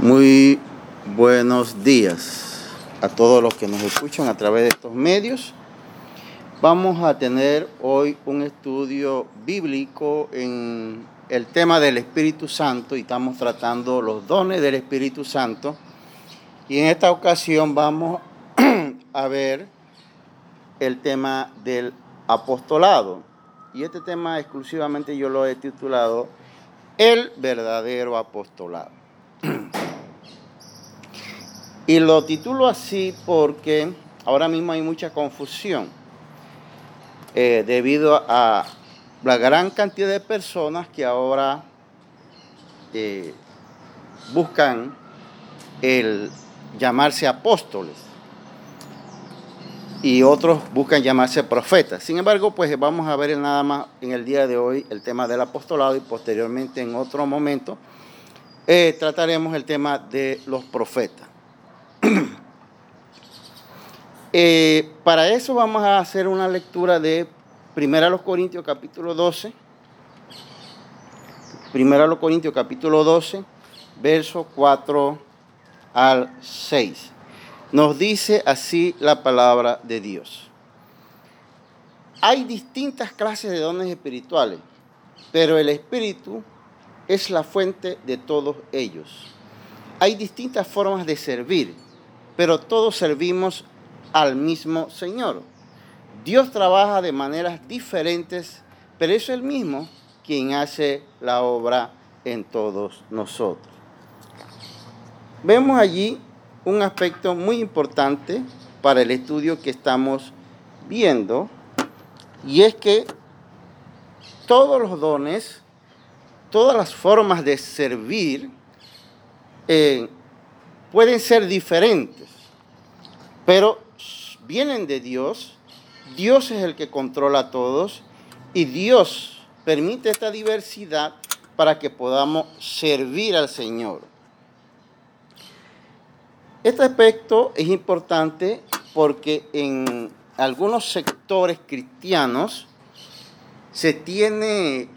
Muy buenos días a todos los que nos escuchan a través de estos medios. Vamos a tener hoy un estudio bíblico en el tema del Espíritu Santo y estamos tratando los dones del Espíritu Santo. Y en esta ocasión vamos a ver el tema del apostolado. Y este tema exclusivamente yo lo he titulado El verdadero apostolado. Y lo titulo así porque ahora mismo hay mucha confusión eh, debido a la gran cantidad de personas que ahora eh, buscan el llamarse apóstoles y otros buscan llamarse profetas. Sin embargo, pues vamos a ver nada más en el día de hoy el tema del apostolado y posteriormente en otro momento eh, trataremos el tema de los profetas. Eh, para eso vamos a hacer una lectura de 1 Corintios capítulo 12. 1 Corintios capítulo 12, verso 4 al 6. Nos dice así la palabra de Dios. Hay distintas clases de dones espirituales, pero el Espíritu es la fuente de todos ellos. Hay distintas formas de servir, pero todos servimos al mismo Señor. Dios trabaja de maneras diferentes, pero es el mismo quien hace la obra en todos nosotros. Vemos allí un aspecto muy importante para el estudio que estamos viendo, y es que todos los dones, todas las formas de servir, eh, pueden ser diferentes, pero vienen de Dios. Dios es el que controla a todos y Dios permite esta diversidad para que podamos servir al Señor. Este aspecto es importante porque en algunos sectores cristianos se tiene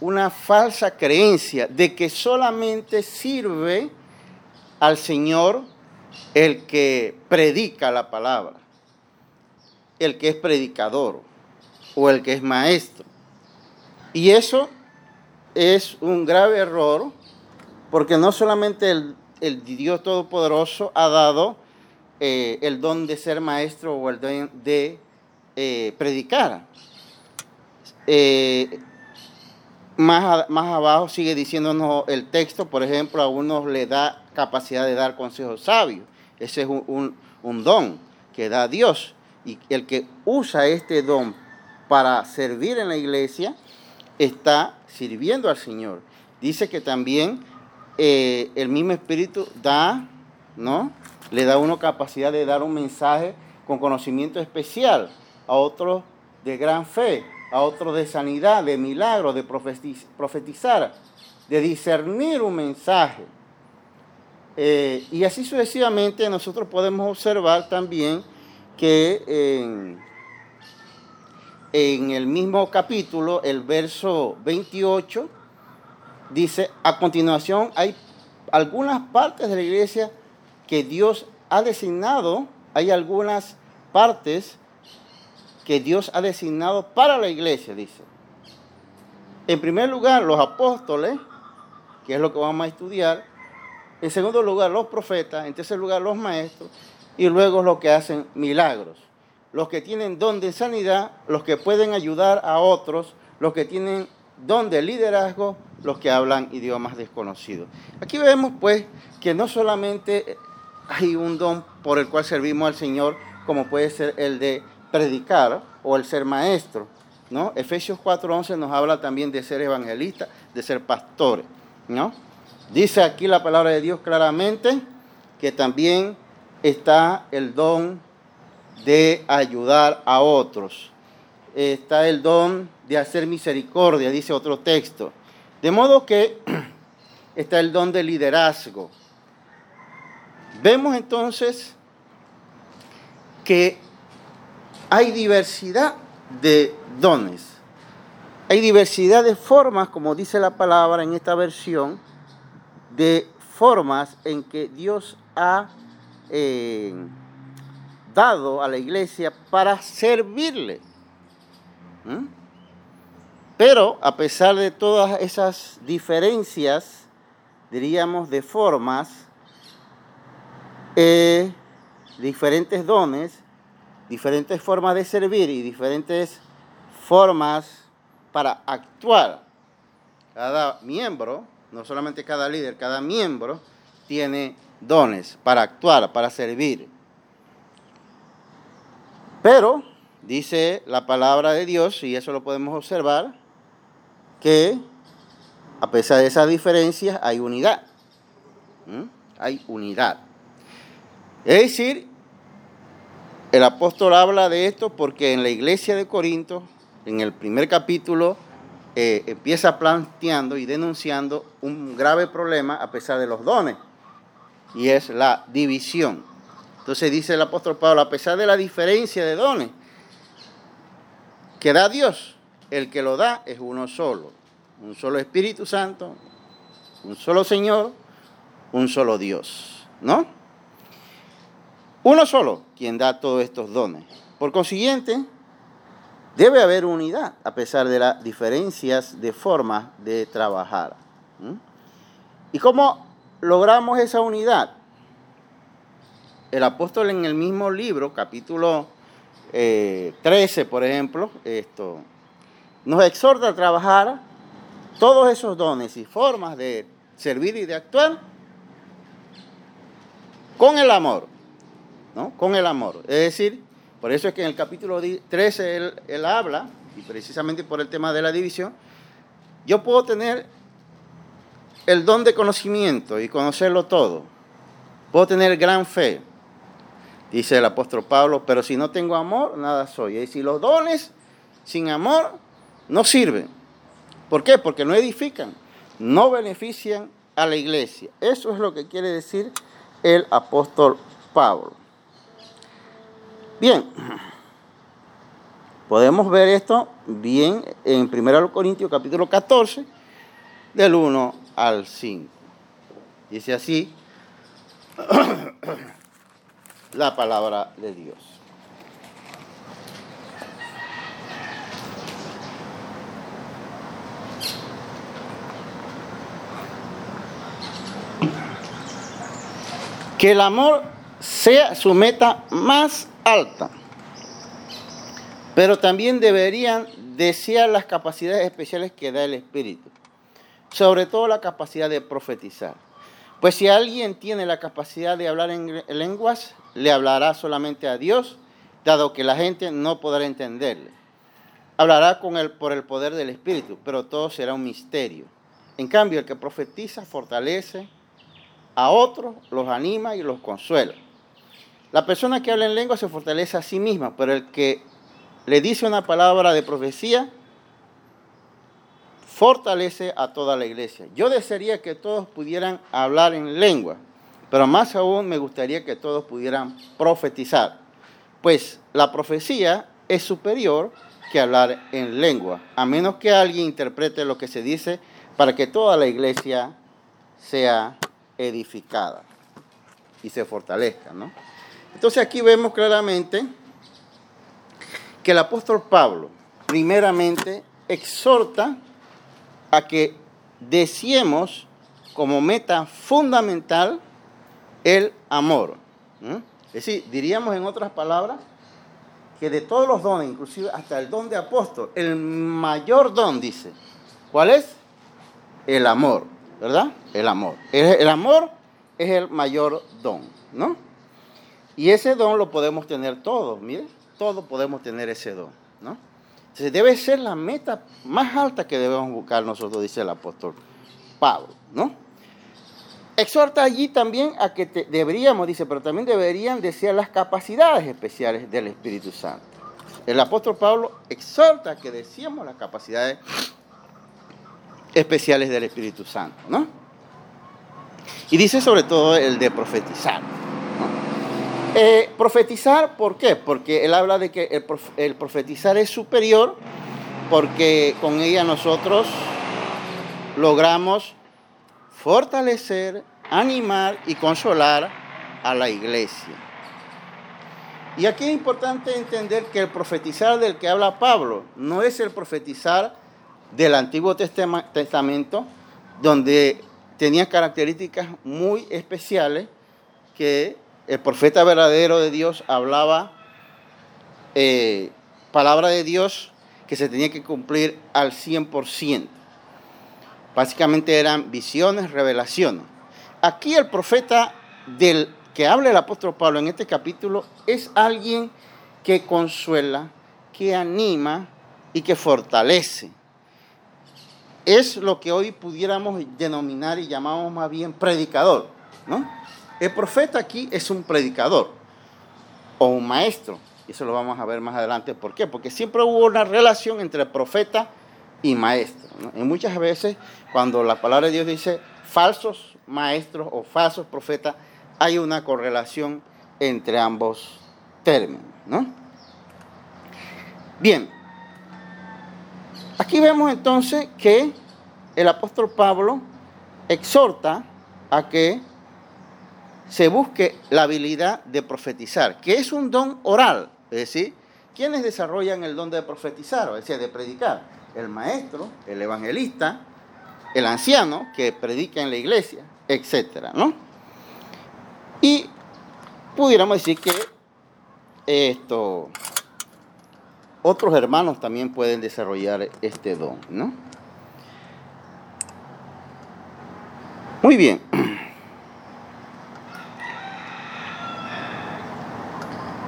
una falsa creencia de que solamente sirve al Señor el que predica la palabra, el que es predicador o el que es maestro. Y eso es un grave error porque no solamente el, Dios Todopoderoso ha dado eh, el don de ser maestro o el don de eh, predicar. Eh, más, más abajo sigue diciéndonos el texto, por ejemplo, a unos le da capacidad de dar consejos sabios. Ese es un, don que da Dios. Y el que usa este don para servir en la iglesia está sirviendo al Señor. Dice que también eh, el mismo Espíritu da, ¿no? Le da a uno capacidad de dar un mensaje con conocimiento especial, a otros de gran fe, a otros de sanidad, de milagro, de profetizar, de discernir un mensaje. Eh, y así sucesivamente nosotros podemos observar también que en, en el mismo capítulo, el verso 28, dice, a continuación hay algunas partes de la iglesia que Dios ha designado, hay algunas partes que Dios ha designado para la iglesia, dice. En primer lugar, los apóstoles, que es lo que vamos a estudiar, en segundo lugar, los profetas. En tercer lugar, los maestros. Y luego los que hacen milagros. Los que tienen don de sanidad, los que pueden ayudar a otros, los que tienen don de liderazgo, los que hablan idiomas desconocidos. Aquí vemos pues que no solamente hay un don por el cual servimos al Señor, como puede ser el de predicar o el ser maestro, ¿no? Efesios 4:11 nos habla también de ser evangelista, de ser pastores, ¿no? Dice aquí la palabra de Dios claramente que también está el don de ayudar a otros. Está el don de hacer misericordia, dice otro texto. De modo que está el don de liderazgo. Vemos entonces que hay diversidad de dones. Hay diversidad de formas, como dice la palabra en esta versión, de formas en que Dios ha eh, dado a la iglesia para servirle. ¿Mm? Pero a pesar de todas esas diferencias, diríamos, de formas, eh, diferentes dones, diferentes formas de servir y diferentes formas para actuar. Cada miembro, no solamente cada líder, cada miembro tiene dones para actuar, para servir. Pero dice la palabra de Dios, y eso lo podemos observar, que a pesar de esas diferencias hay unidad. ¿Mm? Hay unidad. Es decir, el apóstol habla de esto porque en la iglesia de Corinto, en el primer capítulo, eh, empieza planteando y denunciando un grave problema a pesar de los dones, y es la división. Entonces dice el apóstol Pablo, a pesar de la diferencia de dones que da Dios, el que lo da es uno solo, un solo Espíritu Santo, un solo Señor, un solo Dios, ¿no? Uno solo quien da todos estos dones. Por consiguiente, debe haber unidad a pesar de las diferencias de forma de trabajar. ¿Y cómo logramos esa unidad? El apóstol en el mismo libro, capítulo 13, eh, por ejemplo, esto, nos exhorta a trabajar todos esos dones y formas de servir y de actuar con el amor, ¿no? Con el amor. Es decir, por eso es que en el capítulo 13 él, él habla, y precisamente por el tema de la división, yo puedo tener el don de conocimiento y conocerlo todo. Puedo tener gran fe, dice el apóstol Pablo, pero si no tengo amor, nada soy. Es decir, los dones sin amor no sirven. ¿Por qué? Porque no edifican, no benefician a la iglesia. Eso es lo que quiere decir el apóstol Pablo. Bien, podemos ver esto bien en 1 Corintios capítulo 14, del 1 al 5. Dice así la palabra de Dios. que el amor sea su meta más alta. Pero también deberían desear las capacidades especiales que da el Espíritu, sobre todo la capacidad de profetizar. Pues si alguien tiene la capacidad de hablar en lenguas, le hablará solamente a Dios, dado que la gente no podrá entenderle. Hablará con él por el poder del Espíritu, pero todo será un misterio. En cambio, el que profetiza fortalece, a otros, los anima y los consuela. La persona que habla en lengua se fortalece a sí misma, pero el que le dice una palabra de profecía fortalece a toda la iglesia. Yo desearía que todos pudieran hablar en lengua, pero más aún me gustaría que todos pudieran profetizar, pues la profecía es superior que hablar en lengua, a menos que alguien interprete lo que se dice para que toda la iglesia sea edificada y se fortalezca, ¿no? Entonces aquí vemos claramente que el apóstol Pablo primeramente exhorta a que deseemos como meta fundamental el amor. Es decir, diríamos en otras palabras que de todos los dones, inclusive hasta el don de apóstol, el mayor don dice, ¿cuál es? El amor. ¿verdad? El amor. El, amor es el mayor don, ¿no? Y ese don lo podemos tener todos, miren, todos podemos tener ese don, ¿no? Entonces debe ser la meta más alta que debemos buscar nosotros, dice el apóstol Pablo, ¿no? Exhorta allí también a que deberíamos, dice, pero también deberían desear las capacidades especiales del Espíritu Santo. El apóstol Pablo exhorta a que deseemos las capacidades especiales del Espíritu Santo, ¿no? Y dice sobre todo el de profetizar. Eh, profetizar, ¿por qué? Porque él habla de que el, el profetizar es superior porque con ella nosotros logramos fortalecer animar y consolar a la iglesia. Y aquí es importante entender que el profetizar del que habla Pablo no es el profetizar del Antiguo Testamento, donde tenía características muy especiales que el profeta verdadero de Dios hablaba eh, palabra de Dios que se tenía que cumplir al 100%. Básicamente eran visiones, revelaciones. Aquí el profeta del que habla el apóstol Pablo en este capítulo es alguien que consuela, que anima y que fortalece. Es lo que hoy pudiéramos denominar y llamamos más bien predicador, ¿no? El profeta aquí es un predicador o un maestro. Y eso lo vamos a ver más adelante. ¿Por qué? Porque siempre hubo una relación entre profeta y maestro. Y muchas veces cuando la palabra de Dios dice falsos maestros o falsos profetas, hay una correlación entre ambos términos. ¿no? Bien, aquí vemos entonces que el apóstol Pablo exhorta a que se busque la habilidad de profetizar, que es un don oral, es decir, ¿quiénes desarrollan el don de profetizar, o sea, de predicar? El maestro, el evangelista, el anciano que predica en la iglesia, etcétera, ¿no? Y pudiéramos decir que otros hermanos también pueden desarrollar este don, ¿no? Muy bien.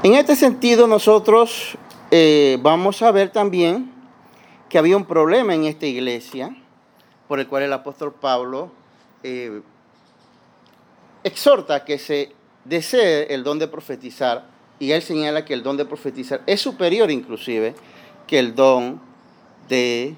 En este sentido, nosotros eh, vamos a ver también que había un problema en esta iglesia por el cual el apóstol Pablo eh, exhorta que se desee el don de profetizar y él señala que el don de profetizar es superior inclusive que el don de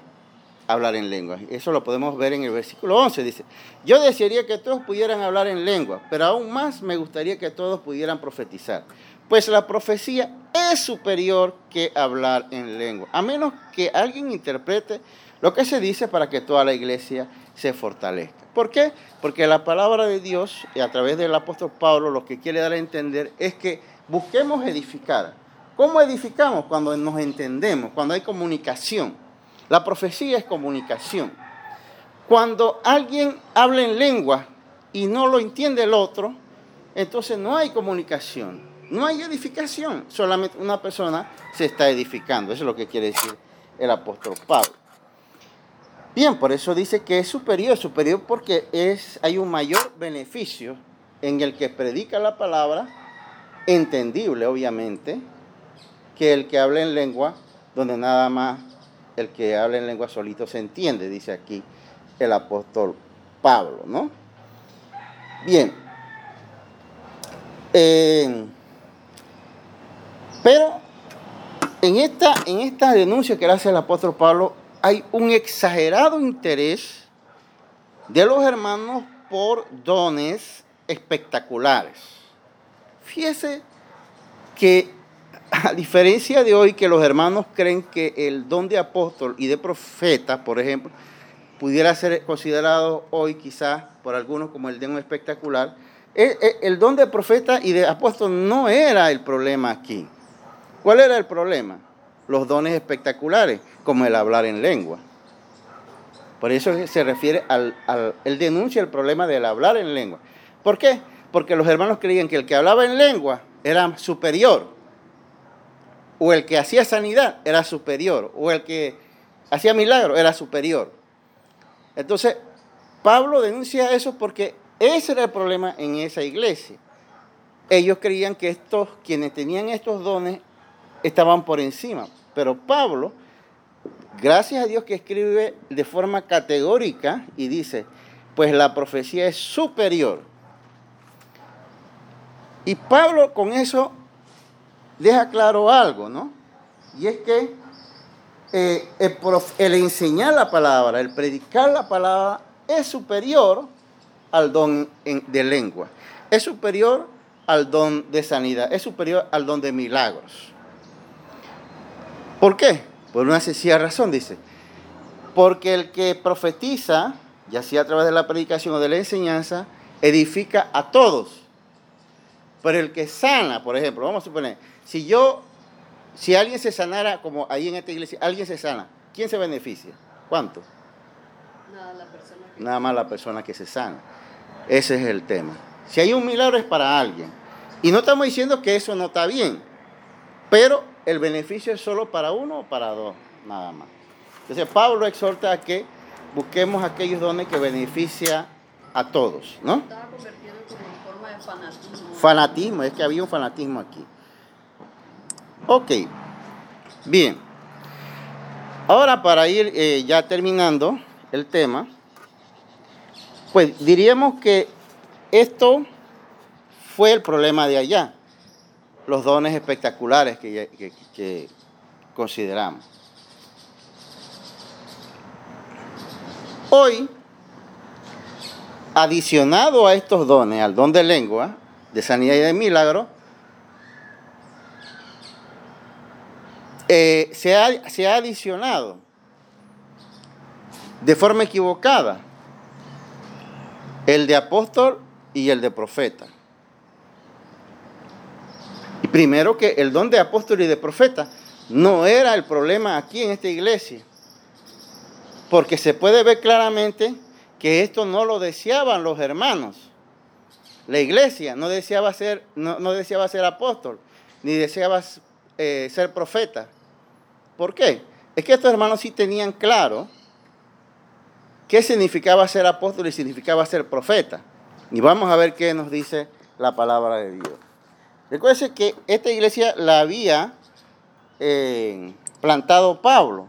hablar en lengua. Eso lo podemos ver en el versículo 11. Dice, yo desearía que todos pudieran hablar en lengua, pero aún más me gustaría que todos pudieran profetizar. Pues la profecía es superior que hablar en lengua, a menos que alguien interprete lo que se dice para que toda la iglesia se fortalezca. ¿Por qué? Porque la palabra de Dios, y a través del apóstol Pablo, lo que quiere dar a entender es que busquemos edificar. ¿Cómo edificamos? Cuando nos entendemos, cuando hay comunicación. La profecía es comunicación. Cuando alguien habla en lengua y no lo entiende el otro, entonces no hay comunicación, no hay edificación, solamente una persona se está edificando. Eso es lo que quiere decir el apóstol Pablo. Bien, por eso dice que es superior, superior porque es, hay un mayor beneficio en el que predica la palabra, entendible obviamente, que el que habla en lengua, donde nada más el que habla en lengua solito se entiende, dice aquí el apóstol Pablo, ¿no? Bien. Eh, pero en esta, en esta denuncia que hace el apóstol Pablo, hay un exagerado interés de los hermanos por dones espectaculares. Fíjese que a diferencia de hoy que los hermanos creen que el don de apóstol y de profeta, por ejemplo, pudiera ser considerado hoy quizás por algunos como el don espectacular, el, el don de profeta y de apóstol no era el problema aquí. ¿Cuál era el problema? Los dones espectaculares como el hablar en lengua. Por eso se refiere al, al él denuncia el problema del hablar en lengua. ¿Por qué? Porque los hermanos creían que el que hablaba en lengua era superior, o el que hacía sanidad era superior, o el que hacía milagro era superior. Entonces, Pablo denuncia eso porque ese era el problema en esa iglesia. Ellos creían que estos, quienes tenían estos dones, estaban por encima. Pero Pablo Gracias a Dios que escribe de forma categórica y dice, pues la profecía es superior. Y Pablo con eso deja claro algo, ¿no? Y es que eh, el, enseñar la palabra, el predicar la palabra, es superior al don de lengua, es superior al don de sanidad, es superior al don de milagros. ¿Por qué? Por una sencilla razón, dice. Porque el que profetiza, ya sea a través de la predicación o de la enseñanza, edifica a todos. Pero el que sana, por ejemplo, vamos a suponer, si yo, si alguien se sanara, como ahí en esta iglesia, alguien se sana, ¿quién se beneficia? ¿Cuánto? Nada, la persona que... Nada más la persona que se sana. Ese es el tema. Si hay un milagro es para alguien. Y no estamos diciendo que eso no está bien, pero el beneficio es solo para uno o para dos, nada más. Entonces Pablo exhorta a que busquemos aquellos dones que beneficia a todos, ¿no? Estaba convertido en forma de fanatismo. Fanatismo, es que había un fanatismo aquí. Ok, bien. Ahora para ir eh, ya terminando el tema, pues diríamos que esto fue el problema de allá, los dones espectaculares que, consideramos. Hoy, adicionado a estos dones, al don de lengua, de sanidad y de milagro, eh, se, ha, se ha adicionado de forma equivocada el de apóstol y el de profeta. Primero que el don de apóstol y de profeta no era el problema aquí en esta iglesia, porque se puede ver claramente que esto no lo deseaban los hermanos. La iglesia no deseaba ser, no deseaba ser apóstol, ni deseaba eh, ser profeta. ¿Por qué? Es que estos hermanos sí tenían claro qué significaba ser apóstol y significaba ser profeta. Y vamos a ver qué nos dice la palabra de Dios. Recuerden que esta iglesia la había eh, plantado Pablo.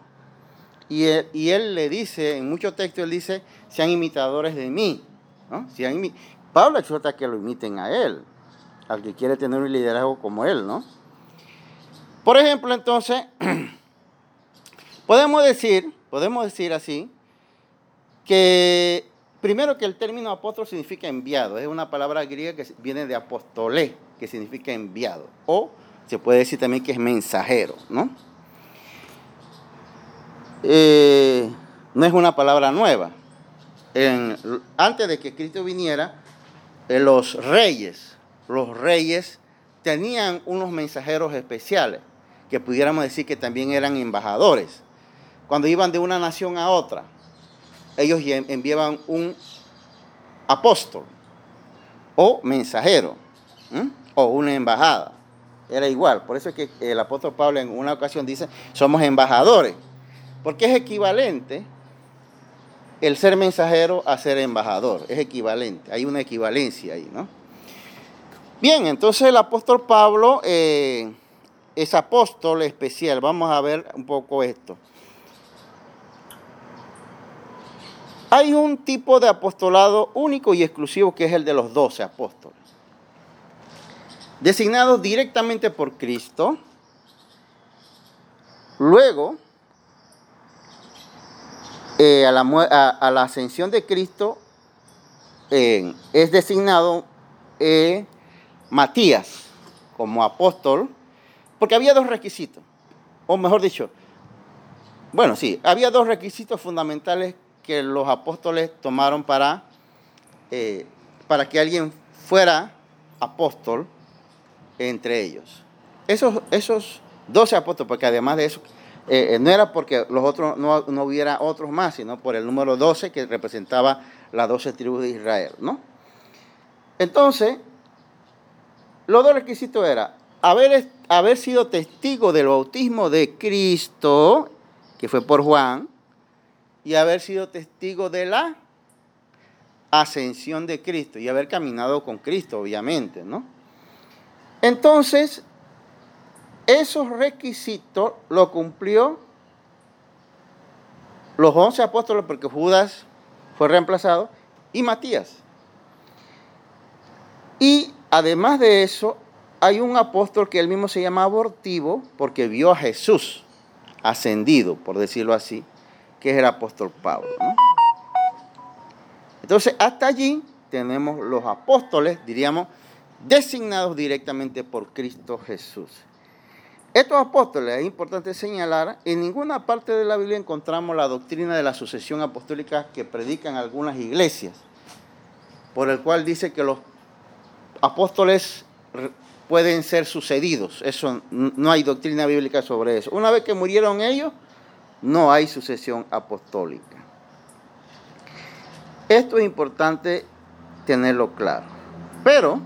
Y él, y él le dice, en muchos textos, él dice, sean imitadores de mí. ¿no? Sean imi- Pablo exhorta que lo imiten a él, al que quiere tener un liderazgo como él, ¿no? Por ejemplo, entonces, podemos decir, podemos decir así, que primero que el término apóstol significa enviado, es una palabra griega que viene de apostolé, que significa enviado, o se puede decir también que es mensajero, ¿no? Eh, no es una palabra nueva. Antes de que Cristo viniera, eh, los reyes, los reyes tenían unos mensajeros especiales, que pudiéramos decir que también eran embajadores. Cuando iban de una nación a otra, ellos enviaban un apóstol o mensajero. O una embajada. Era igual. Por eso es que el apóstol Pablo en una ocasión dice, somos embajadores. Porque es equivalente el ser mensajero a ser embajador. Es equivalente. Hay una equivalencia ahí, ¿no? Bien, entonces el apóstol Pablo eh, es apóstol especial. Vamos a ver un poco esto. Hay un tipo de apostolado único y exclusivo que es el de los doce apóstoles. Designados directamente por Cristo. Luego, eh, a, la, ascensión de Cristo, es designado eh, Matías como apóstol, porque había dos requisitos, o mejor dicho, bueno, sí, había dos requisitos fundamentales que los apóstoles tomaron para, eh, para que alguien fuera apóstol entre ellos. Esos, esos 12 apóstoles, porque además de eso, eh, eh, no era porque los otros no, no hubiera otros más, sino por el número 12 que representaba las 12 tribus de Israel, ¿no? Entonces, los dos requisitos eran haber, haber sido testigo del bautismo de Cristo, que fue por Juan, y haber sido testigo de la ascensión de Cristo y haber caminado con Cristo, obviamente, ¿no? Entonces, esos requisitos lo cumplió los once apóstoles porque Judas fue reemplazado y Matías. Y además de eso, hay un apóstol que él mismo se llama abortivo porque vio a Jesús ascendido, por decirlo así, que es el apóstol Pablo. Entonces, hasta allí tenemos los apóstoles, diríamos, designados directamente por Cristo Jesús. Estos apóstoles, es importante señalar, en ninguna parte de la Biblia encontramos la doctrina de la sucesión apostólica que predican algunas iglesias. por el cual dice que los apóstoles pueden ser sucedidos. Eso no hay doctrina bíblica sobre eso. Una vez que murieron ellos, no hay sucesión apostólica. Esto es importante tenerlo claro. Pero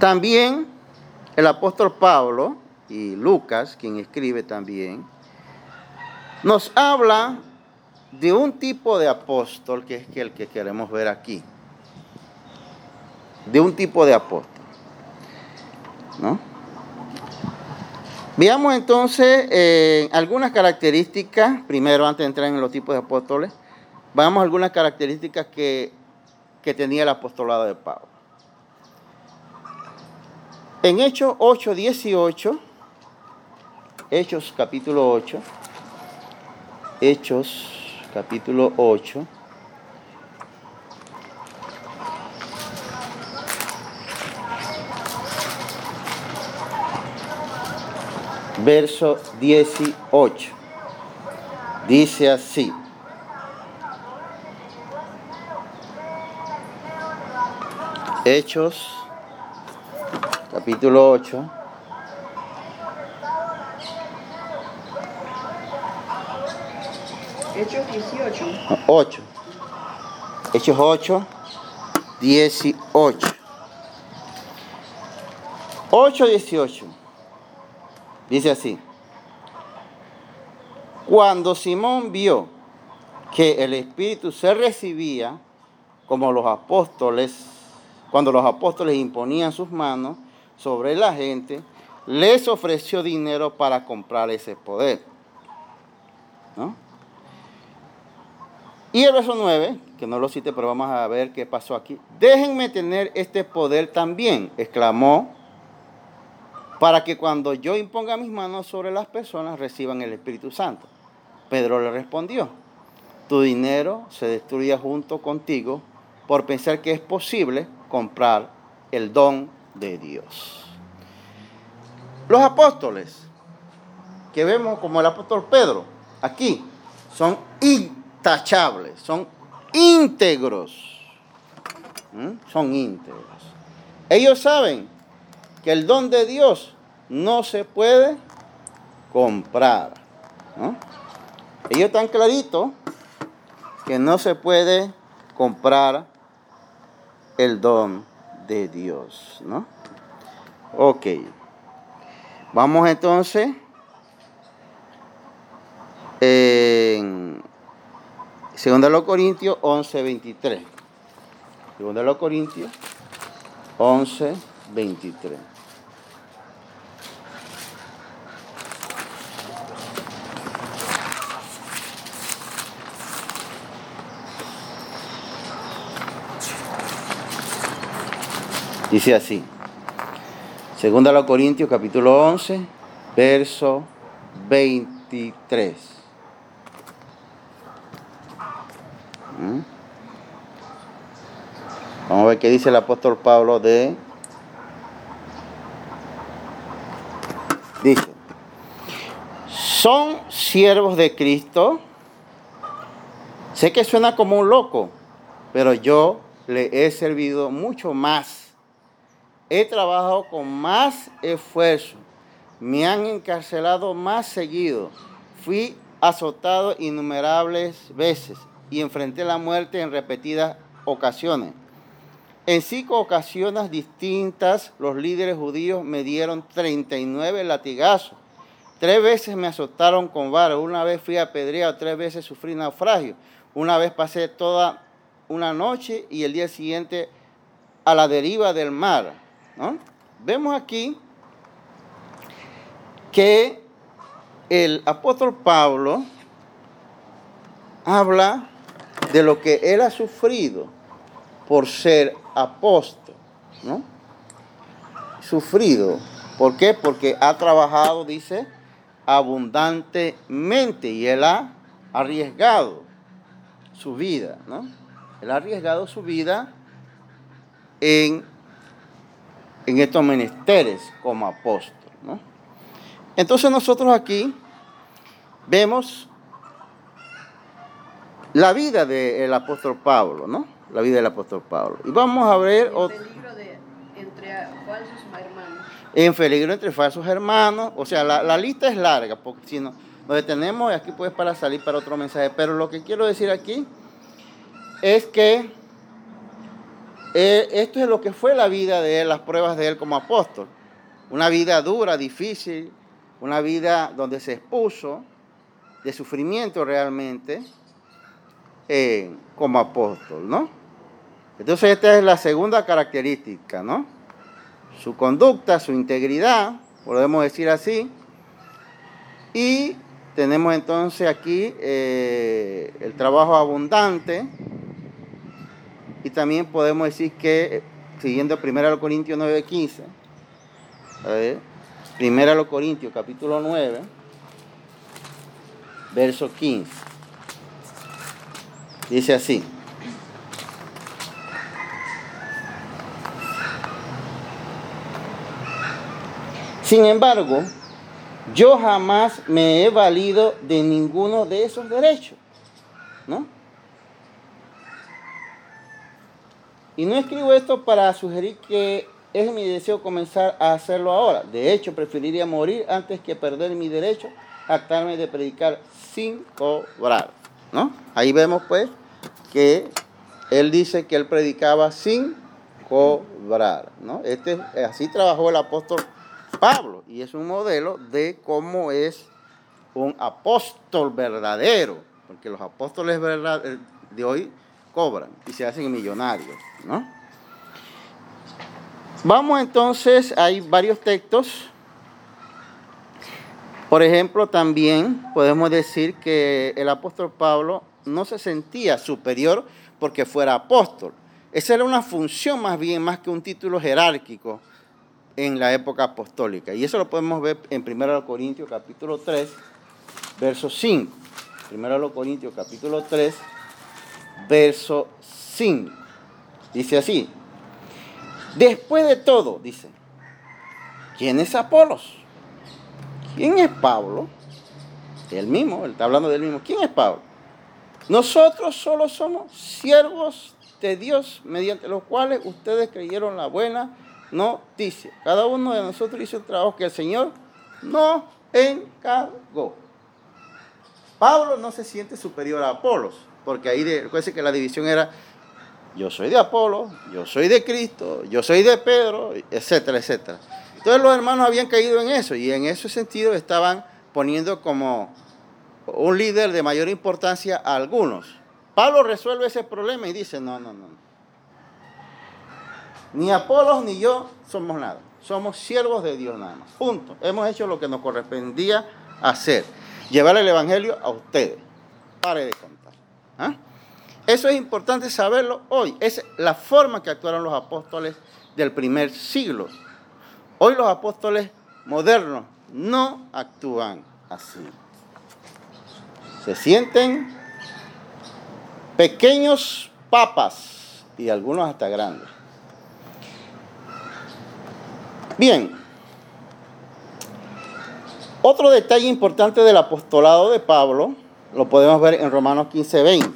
también el apóstol Pablo y Lucas, quien escribe también, nos habla de un tipo de apóstol que es el que queremos ver aquí. De un tipo de apóstol. ¿No? Veamos entonces eh, algunas características, primero antes de entrar en los tipos de apóstoles, veamos algunas características que, que tenía el apostolado de Pablo. En Hechos 8, 18, Hechos capítulo 8, Hechos capítulo 8, verso 18. Dice así. Hechos, capítulo 8. Hechos 18. no, 8. Hechos 8, 18. 8, 18. Dice así. Cuando Simón vio que el Espíritu se recibía, como los apóstoles, cuando los apóstoles imponían sus manos sobre la gente, les ofreció dinero para comprar ese poder. Y el verso 9, que no lo cite, pero vamos a ver qué pasó aquí. Déjenme tener este poder también, exclamó, para que cuando yo imponga mis manos sobre las personas reciban el Espíritu Santo. Pedro le respondió, tu dinero se destruye junto contigo por pensar que es posible comprar el don de Dios. Los apóstoles, que vemos como el apóstol Pedro, aquí, son intachables, son íntegros. ¿Mm? Son íntegros. Ellos saben que el don de Dios no se puede comprar. Ellos están claritos que no se puede comprar el don de Dios. ¿no? Ok. Vamos entonces en 2 de los Corintios 11, 23. 2 de los Corintios 11, 23. Dice así. Segunda a Corintios capítulo 11, verso 23. ¿Mm? Vamos a ver qué dice el apóstol Pablo de... Dice, son siervos de Cristo. Sé que suena como un loco, pero yo le he servido mucho más. He trabajado con más esfuerzo. Me han encarcelado más seguido. Fui azotado innumerables veces y enfrenté la muerte en repetidas ocasiones. En cinco ocasiones distintas, los líderes judíos me dieron 39 latigazos. Tres veces me azotaron con vara. Una vez fui apedreado, tres veces sufrí naufragio. Una vez pasé toda una noche y el día siguiente a la deriva del mar. Vemos aquí que el apóstol Pablo habla de lo que él ha sufrido por ser apóstol, ¿no? Sufrido. ¿Por qué? Porque ha trabajado, dice, abundantemente y él ha arriesgado su vida, ¿no? Él ha arriesgado su vida en, en estos menesteres como apóstol, ¿no? Entonces nosotros aquí vemos la vida del apóstol Pablo, ¿no? La vida del apóstol Pablo. Y vamos a ver En ot- peligro de entre falsos hermanos. en peligro entre falsos hermanos. O sea, la, la lista es larga, porque si no, nos detenemos aquí puedes para salir para otro mensaje. Pero lo que quiero decir aquí es que eh, esto es lo que fue la vida de él, las pruebas de él como apóstol. Una vida dura, difícil, una vida donde se expuso de sufrimiento realmente eh, como apóstol, ¿no? Entonces esta es la segunda característica, ¿no? Su conducta, su integridad, podemos decir así. Y tenemos entonces aquí eh, el trabajo abundante. Y también podemos decir que, eh, siguiendo 1 Corintios 9:15, a ver, 1 Corintios capítulo 9, verso 15. Dice así. Sin embargo, yo jamás me he valido de ninguno de esos derechos, ¿no? Y no escribo esto para sugerir que es mi deseo comenzar a hacerlo ahora. De hecho, preferiría morir antes que perder mi derecho a actarme de predicar sin cobrar, ¿no? Ahí vemos pues que él dice que él predicaba sin cobrar, ¿no? Este, así trabajó el apóstol Pablo y es un modelo de cómo es un apóstol verdadero, porque los apóstoles eh, de hoy cobran y se hacen millonarios, ¿no? Vamos entonces, hay varios textos. Por ejemplo, también podemos decir que el apóstol Pablo no se sentía superior porque fuera apóstol. Esa era una función más bien, más que un título jerárquico en la época apostólica. Y eso lo podemos ver en 1 Corintios capítulo 3, verso 5. 1 Corintios capítulo 3, verso 5. Dice así. Después de todo, dice, ¿quién es Apolos? ¿Quién es Pablo? Él mismo, él está hablando del mismo. ¿Quién es Pablo? Nosotros solo somos siervos de Dios mediante los cuales ustedes creyeron la buena noticia. Cada uno de nosotros hizo el trabajo que el Señor nos encargó. Pablo no se siente superior a Apolos, porque ahí de- recuerden que la división era yo soy de Apolo, yo soy de Cristo, yo soy de Pedro, etcétera, etcétera. Entonces los hermanos habían caído en eso y en ese sentido estaban poniendo como un líder de mayor importancia a algunos. Pablo resuelve ese problema y dice, no, no, no. Ni Apolos ni yo somos nada. Somos siervos de Dios nada más. Punto. Hemos hecho lo que nos correspondía hacer. Llevar el Evangelio a ustedes. Pare de contar. ¿Ah? Eso es importante saberlo hoy. Es la forma que actuaron los apóstoles del primer siglo. Hoy los apóstoles modernos no actúan así. Se sienten pequeños papas y algunos hasta grandes. Bien. Otro detalle importante del apostolado de Pablo lo podemos ver en Romanos 15, 20.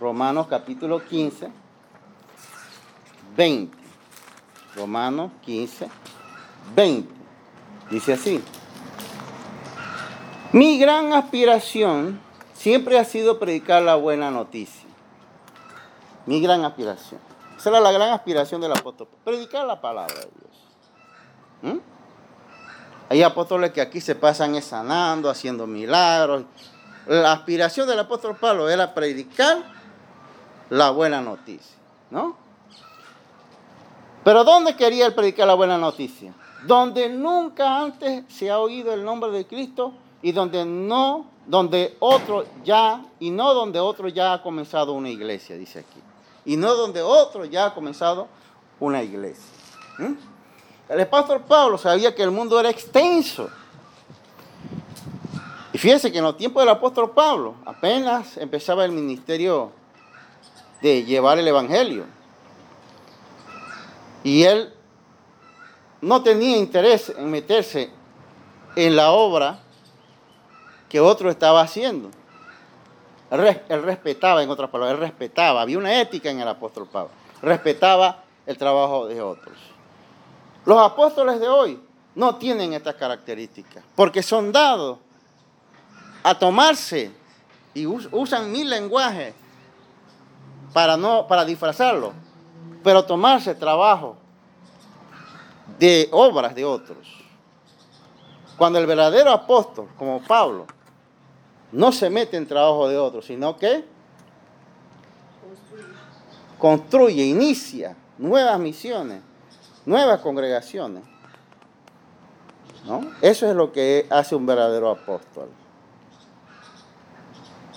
Romanos capítulo 15, 20. Romanos 15, 20. Dice así. Mi gran aspiración siempre ha sido predicar la buena noticia. Mi gran aspiración. Esa era la gran aspiración del apóstol. Predicar la palabra de Dios. ¿Mm? Hay apóstoles que aquí se pasan sanando, haciendo milagros. La aspiración del apóstol Pablo era predicar la buena noticia, ¿no? Pero ¿dónde quería él predicar la buena noticia? Donde nunca antes se ha oído el nombre de Cristo y donde no, donde otro ya, y no donde otro ya ha comenzado una iglesia, dice aquí. Y no donde otro ya ha comenzado una iglesia. El apóstol Pablo sabía que el mundo era extenso. Y fíjense que en los tiempos del apóstol Pablo apenas empezaba el ministerio de llevar el evangelio. Y él no tenía interés en meterse en la obra que otro estaba haciendo. Él, respetaba, en otras palabras, él respetaba, había una ética en el apóstol Pablo, respetaba el trabajo de otros. Los apóstoles de hoy no tienen estas características, porque son dados a tomarse y usan mil lenguajes para, no, para disfrazarlo, pero tomarse trabajo de obras de otros. Cuando el verdadero apóstol, como Pablo, no se mete en trabajo de otros, sino que construye, inicia nuevas misiones, nuevas congregaciones. ¿no? Eso es lo que hace un verdadero apóstol.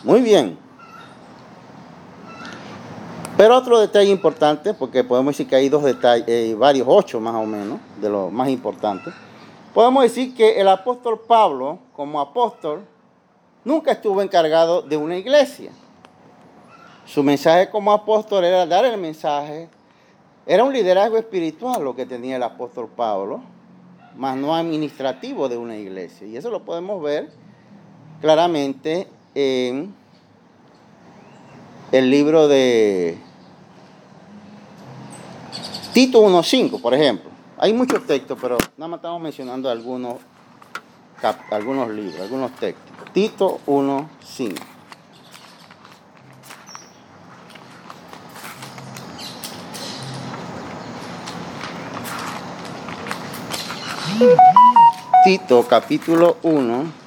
Muy bien. Pero otro detalle importante, porque podemos decir que hay dos detalles, eh, varios, ocho más o menos, de los más importantes. Podemos decir que el apóstol Pablo, como apóstol, nunca estuvo encargado de una iglesia. Su mensaje como apóstol era dar el mensaje. Era un liderazgo espiritual lo que tenía el apóstol Pablo, más no administrativo de una iglesia. Y eso lo podemos ver claramente en el libro de Tito 1.5, por ejemplo. Hay muchos textos, pero nada más estamos mencionando algunos, algunos libros, algunos textos. Tito 1.5. Tito capítulo 1,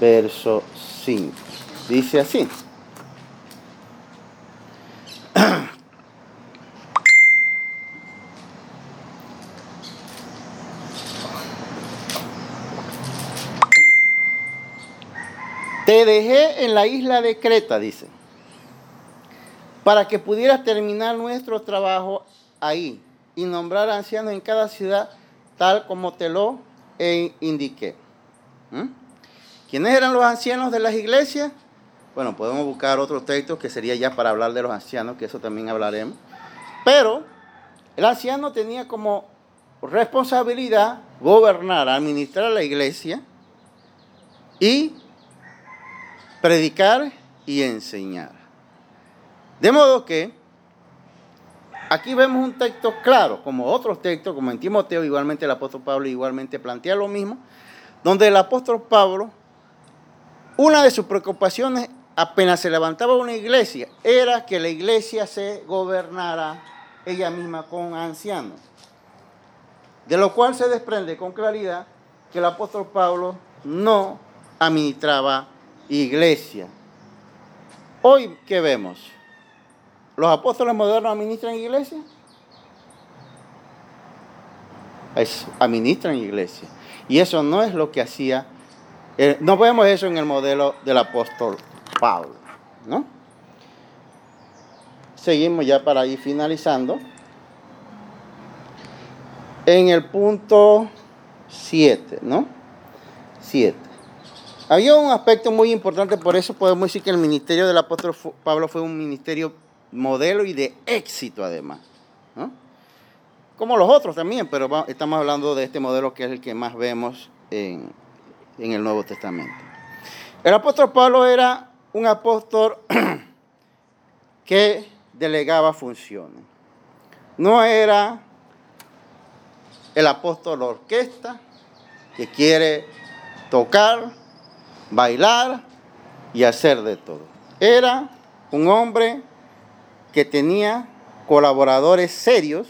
verso 5. Dice así. Te dejé en la isla de Creta, dice, para que pudieras terminar nuestro trabajo ahí y nombrar ancianos en cada ciudad tal como te lo indiqué. ¿Mm? ¿Quiénes eran los ancianos de las iglesias? Bueno, podemos buscar otros textos que sería ya para hablar de los ancianos, que eso también hablaremos. Pero el anciano tenía como responsabilidad gobernar, administrar la iglesia y predicar y enseñar. De modo que aquí vemos un texto claro, como otros textos, como en Timoteo, igualmente el apóstol Pablo igualmente plantea lo mismo, donde el apóstol Pablo, una de sus preocupaciones apenas se levantaba una iglesia, era que la iglesia se gobernara ella misma con ancianos. De lo cual se desprende con claridad que el apóstol Pablo no administraba iglesia. Hoy, ¿qué vemos? ¿Los apóstoles modernos administran iglesia? administran iglesia. Y eso no es lo que hacía, eh, no vemos eso en el modelo del apóstol Pablo, ¿no? Seguimos ya para ir finalizando. En el punto 7, ¿no? 7. Había un aspecto muy importante, por eso podemos decir que el ministerio del apóstol Pablo fue un ministerio modelo y de éxito además. Como los otros también, pero estamos hablando de este modelo que es el que más vemos en, en el Nuevo Testamento. El apóstol Pablo era un apóstol que delegaba funciones. No era el apóstol orquesta que quiere tocar bailar y hacer de todo. Era un hombre que tenía colaboradores serios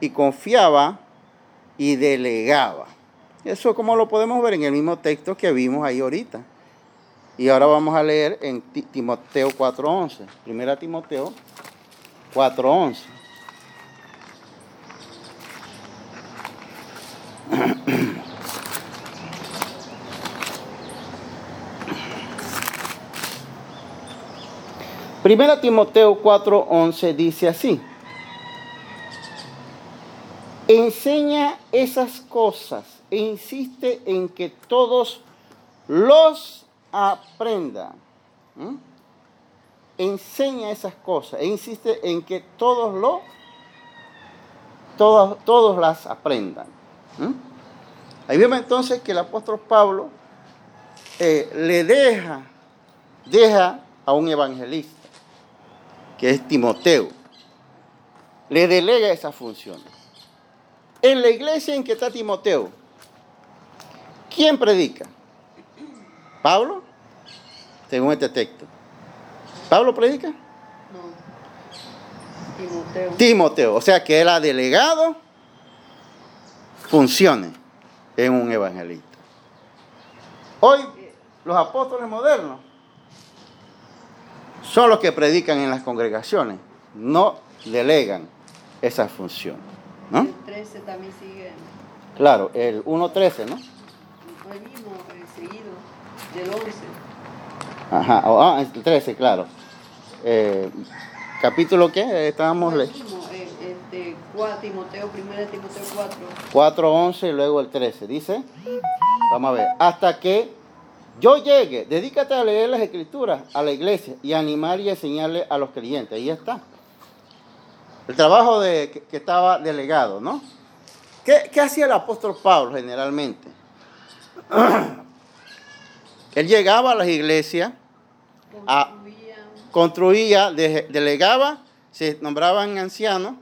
y confiaba y delegaba. Eso como lo podemos ver en el mismo texto que vimos ahí ahorita. Y ahora vamos a leer en Timoteo 4.11. Primera Timoteo 4.11. Primera Timoteo 4:11 dice así. Enseña esas cosas e insiste en que todos los aprendan. ¿Mm? Enseña esas cosas e insiste en que todos lo todos, todos las aprendan. ¿Mm? Ahí vemos entonces que el apóstol Pablo eh, le deja deja a un evangelista, que es Timoteo. Le delega esas funciones. En la iglesia en que está Timoteo, ¿quién predica? ¿Pablo? Según este texto. ¿Pablo predica? No. Timoteo. Timoteo, o sea que él ha delegado funciones en un evangelista. Hoy los apóstoles modernos son los que predican en las congregaciones, no delegan esas funciones. ¿no? El 13 también sigue. Claro, el 1.13, ¿no? Mismo, el seguido. Del 11. Ajá, oh, ah, el 13, claro. Eh, ¿Capítulo qué? Estábamos leyendo. eh, este, 4, Timoteo, 1 Timoteo 4. 4.11 y luego el 13. Dice, vamos a ver, hasta que yo llegue, dedícate a leer las escrituras a la iglesia y animar y enseñarle a los creyentes. Ahí está. El trabajo de, que, que estaba delegado, ¿no? ¿Qué, qué hacía el apóstol Pablo generalmente? Él llegaba a las iglesias. Construían. construía, de- delegaba, se nombraban ancianos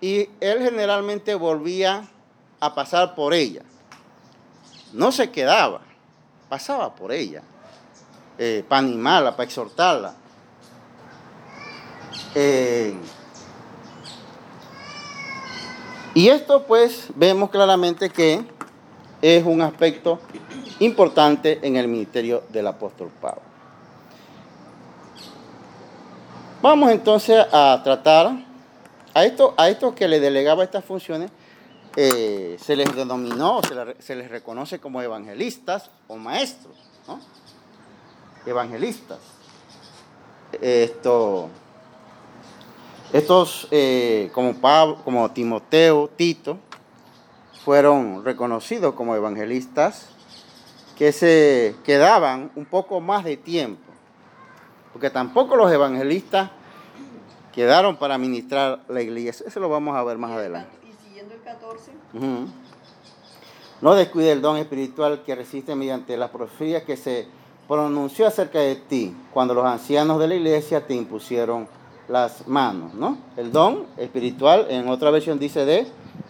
y él generalmente volvía a pasar por ella. No se quedaba, pasaba por ella, eh, para animarla, para exhortarla. Eh, y esto pues vemos claramente que es un aspecto importante en el ministerio del apóstol Pablo. Vamos entonces a tratar a esto, a estos que le delegaba estas funciones, eh, se les denominó, se, le- se les reconoce como evangelistas o maestros, ¿no? Evangelistas. Esto, estos, eh, como, Pablo, como Timoteo, Tito, fueron reconocidos como evangelistas que se quedaban un poco más de tiempo porque tampoco los evangelistas quedaron para ministrar la iglesia. Eso lo vamos a ver más adelante. Y siguiendo el 14. Ujú. No descuide el don espiritual que resiste mediante la profecía que se pronunció acerca de ti cuando los ancianos de la iglesia te impusieron las manos, ¿no? El don espiritual, en otra versión dice de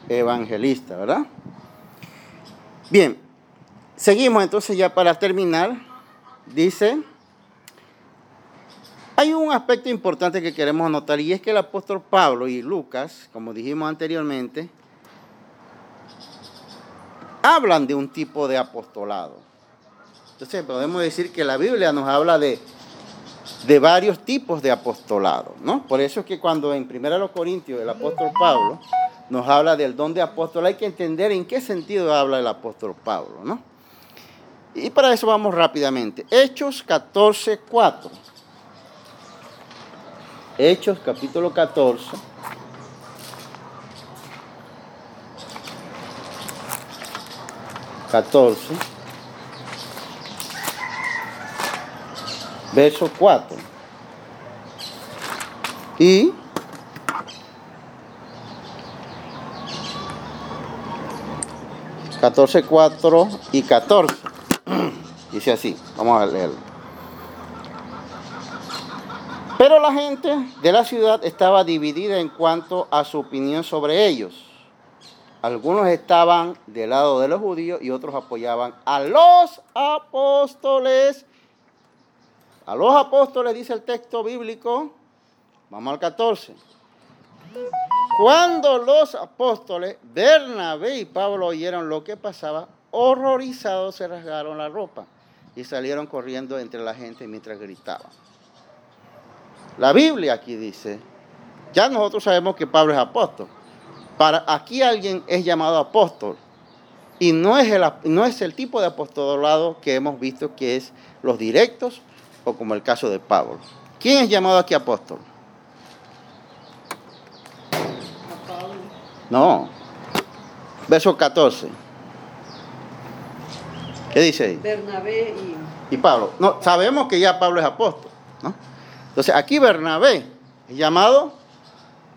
evangelista, ¿verdad? Bien, seguimos entonces ya para terminar. Dice, hay un aspecto importante que queremos anotar y es que el apóstol Pablo y Lucas, como dijimos anteriormente, hablan de un tipo de apostolado. Entonces podemos decir que la Biblia nos habla de, de varios tipos de apostolado, ¿no? Por eso es que cuando en 1 Corintios el apóstol Pablo nos habla del don de apóstol, hay que entender en qué sentido habla el apóstol Pablo, ¿no? Y para eso vamos rápidamente. Hechos 14, 4. Hechos capítulo 14. Catorce, verso 4. Y catorce, cuatro y 14. Dice así, vamos a leerlo. Pero la gente de la ciudad estaba dividida en cuanto a su opinión sobre ellos. Algunos estaban del lado de los judíos y otros apoyaban a los apóstoles. A los apóstoles dice el texto bíblico. Vamos al 14. Cuando los apóstoles Bernabé y Pablo oyeron lo que pasaba, horrorizados se rasgaron la ropa y salieron corriendo entre la gente mientras gritaban. La Biblia aquí dice, ya nosotros sabemos que Pablo es apóstol. Para aquí alguien es llamado apóstol y no es el, no es el tipo de apostolado que hemos visto que es los directos o como el caso de Pablo. ¿Quién es llamado aquí apóstol? A Pablo. No. Verso 14. ¿Qué dice ahí? Bernabé y Y Pablo. No, sabemos que ya Pablo es apóstol, ¿no? Entonces, aquí Bernabé es llamado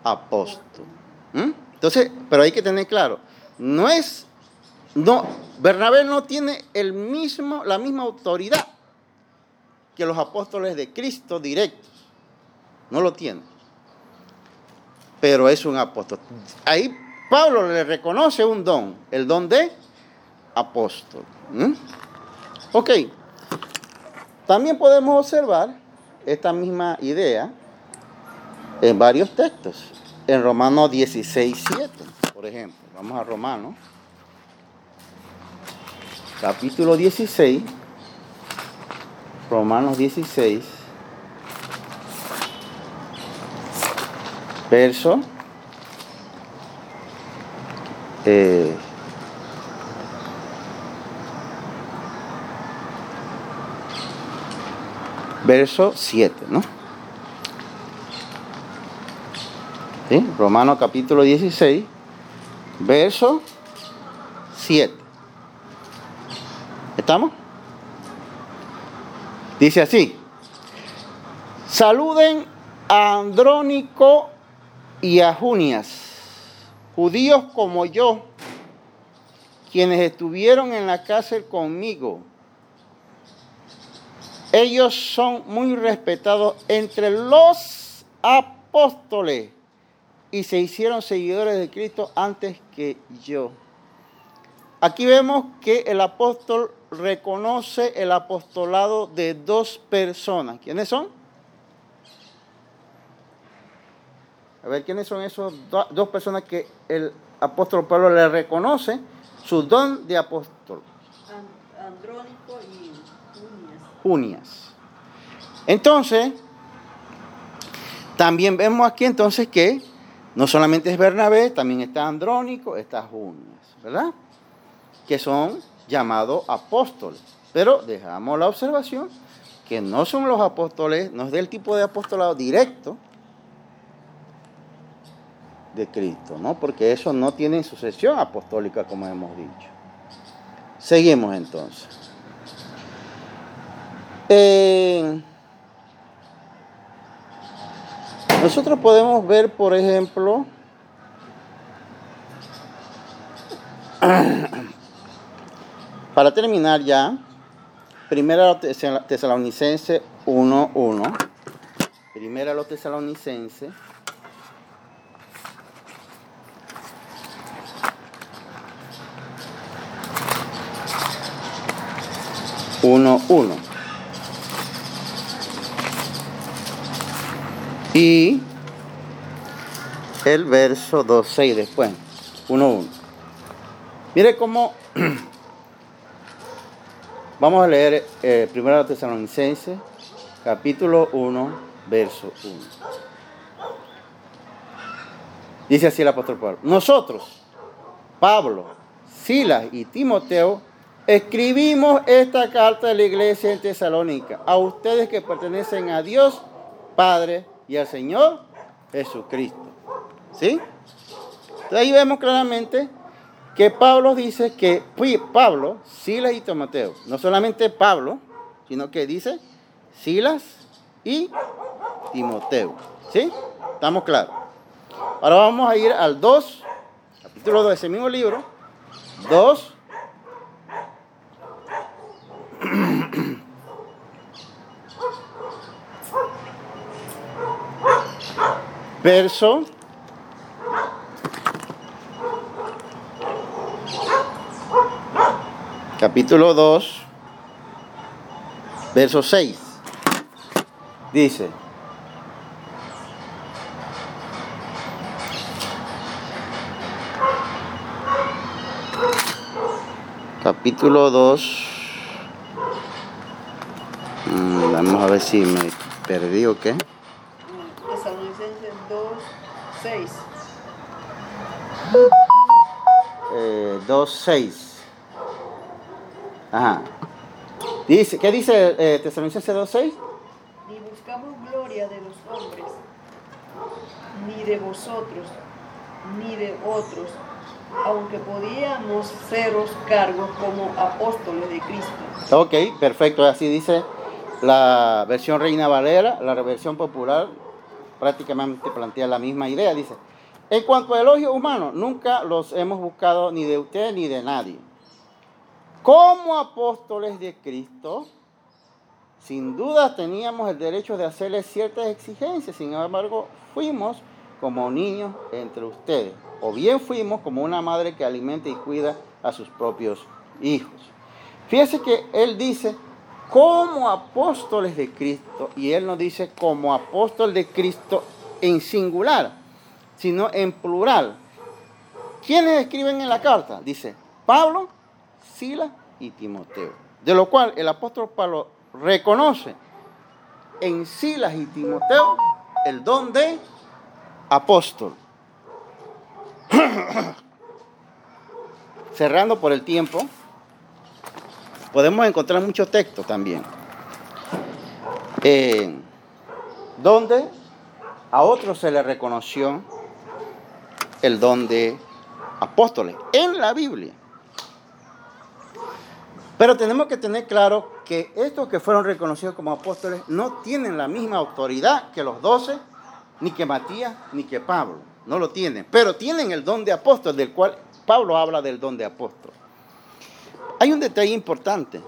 apóstol. ¿Mm? Entonces, pero hay que tener claro, no es, no, Bernabé no tiene el mismo, la misma autoridad que los apóstoles de Cristo directos. No lo tiene. Pero es un apóstol. Ahí Pablo le reconoce un don, el don de apóstol. ¿Mm? Ok. También podemos observar esta misma idea en varios textos. En Romanos 16, 7, por ejemplo. Vamos a Romanos. Capítulo 16. Romanos 16. Verso. Eh, verso 7, ¿no? ¿Sí? Romanos capítulo 16, verso 7. ¿Estamos? Dice así, saluden a Andrónico y a Junias, judíos como yo, quienes estuvieron en la cárcel conmigo. Ellos son muy respetados entre los apóstoles y se hicieron seguidores de Cristo antes que yo. Aquí vemos que el apóstol reconoce el apostolado de dos personas. ¿Quiénes son? A ver, ¿quiénes son esos dos personas que el apóstol Pablo le reconoce su don de apóstol? Andrónico y Junias. Junias. Entonces, también vemos aquí entonces que no solamente es Bernabé, también está Andrónico, está Junias, ¿verdad? Que son llamados apóstoles. Pero dejamos la observación que no son los apóstoles, no es del tipo de apostolado directo de Cristo, ¿no? Porque eso no tiene sucesión apostólica, como hemos dicho. Seguimos entonces. Nosotros podemos ver, por ejemplo, para terminar ya, primera Tesalonicense 1.1, primera los Tesalonicenses 1.1. Y el verso 2.6 después. 1.1. Mire cómo vamos a leer eh, primero Tesalonicense, capítulo 1, verso 1. Dice así el apóstol Pablo. Nosotros, Pablo, Silas y Timoteo, Escribimos esta carta de la iglesia en Tesalónica a ustedes que pertenecen a Dios Padre y al Señor Jesucristo. ¿Sí? Entonces ahí vemos claramente que Pablo dice que Pablo, Silas y Timoteo, no solamente Pablo, sino que dice Silas y Timoteo. ¿Sí? ¿Estamos claros? Ahora vamos a ir al 2, capítulo 2 de ese mismo libro, 2, Verso capítulo 2, verso 6. Dice, capítulo 2, mm, vamos a ver si me perdí o qué. 2.6. Ajá. Dice, ¿Qué dice eh, Tesalonicenses 2.6? Ni buscamos gloria de los hombres, ni de vosotros, ni de otros, aunque podíamos seros cargos como apóstoles de Cristo. Ok, perfecto. Así dice la versión Reina Valera, la versión popular prácticamente plantea la misma idea. Dice, en cuanto a elogios humanos, nunca los hemos buscado ni de usted ni de nadie. Como apóstoles de Cristo, sin duda teníamos el derecho de hacerle ciertas exigencias, sin embargo, fuimos como niños entre ustedes, o bien fuimos como una madre que alimenta y cuida a sus propios hijos. Fíjese que él dice, como apóstoles de Cristo, y él no dice como apóstol de Cristo en singular, sino en plural. ¿Quiénes escriben en la carta? Dice Pablo, Sila y Timoteo. De lo cual el apóstol Pablo reconoce en Silas y Timoteo el don de apóstol. Cerrando por el tiempo, podemos encontrar muchos textos también. Eh, donde a otros se le reconoció el don de apóstoles en la Biblia. Pero tenemos que tener claro que estos que fueron reconocidos como apóstoles no tienen la misma autoridad que los doce, ni que Matías, ni que Pablo. No lo tienen. Pero tienen el don de apóstol, del cual Pablo habla del don de apóstol. Hay un detalle importante.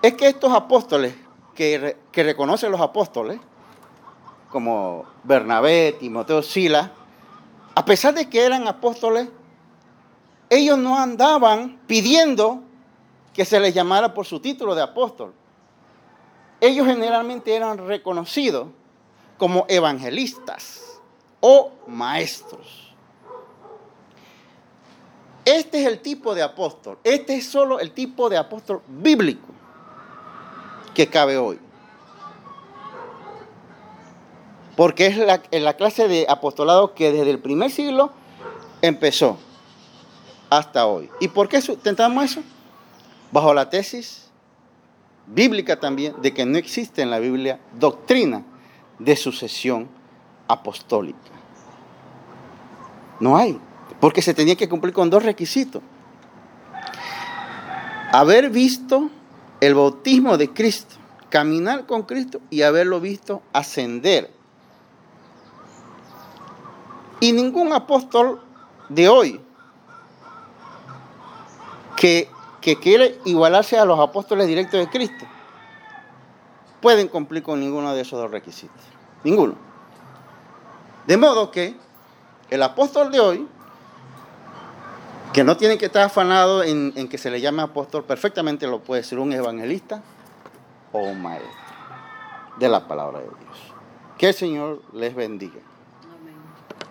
Es que estos apóstoles que, que reconocen los apóstoles, como Bernabé, Timoteo, Sila, a pesar de que eran apóstoles, ellos no andaban pidiendo que se les llamara por su título de apóstol. Ellos generalmente eran reconocidos como evangelistas o maestros. Este es el tipo de apóstol. Este es solo el tipo de apóstol bíblico que cabe hoy. Porque es la, la clase de apostolado que desde el primer siglo empezó hasta hoy. ¿Y por qué tentamos eso? Bajo la tesis bíblica también de que no existe en la Biblia doctrina de sucesión apostólica. No hay, porque se tenía que cumplir con dos requisitos. Haber visto el bautismo de Cristo, caminar con Cristo y haberlo visto ascender y ningún apóstol de hoy que, quiere igualarse a los apóstoles directos de Cristo pueden cumplir con ninguno de esos dos requisitos. Ninguno. De modo que el apóstol de hoy, que no tiene que estar afanado en, en que se le llame apóstol, perfectamente lo puede ser un evangelista o un maestro de la palabra de Dios. Que el Señor les bendiga.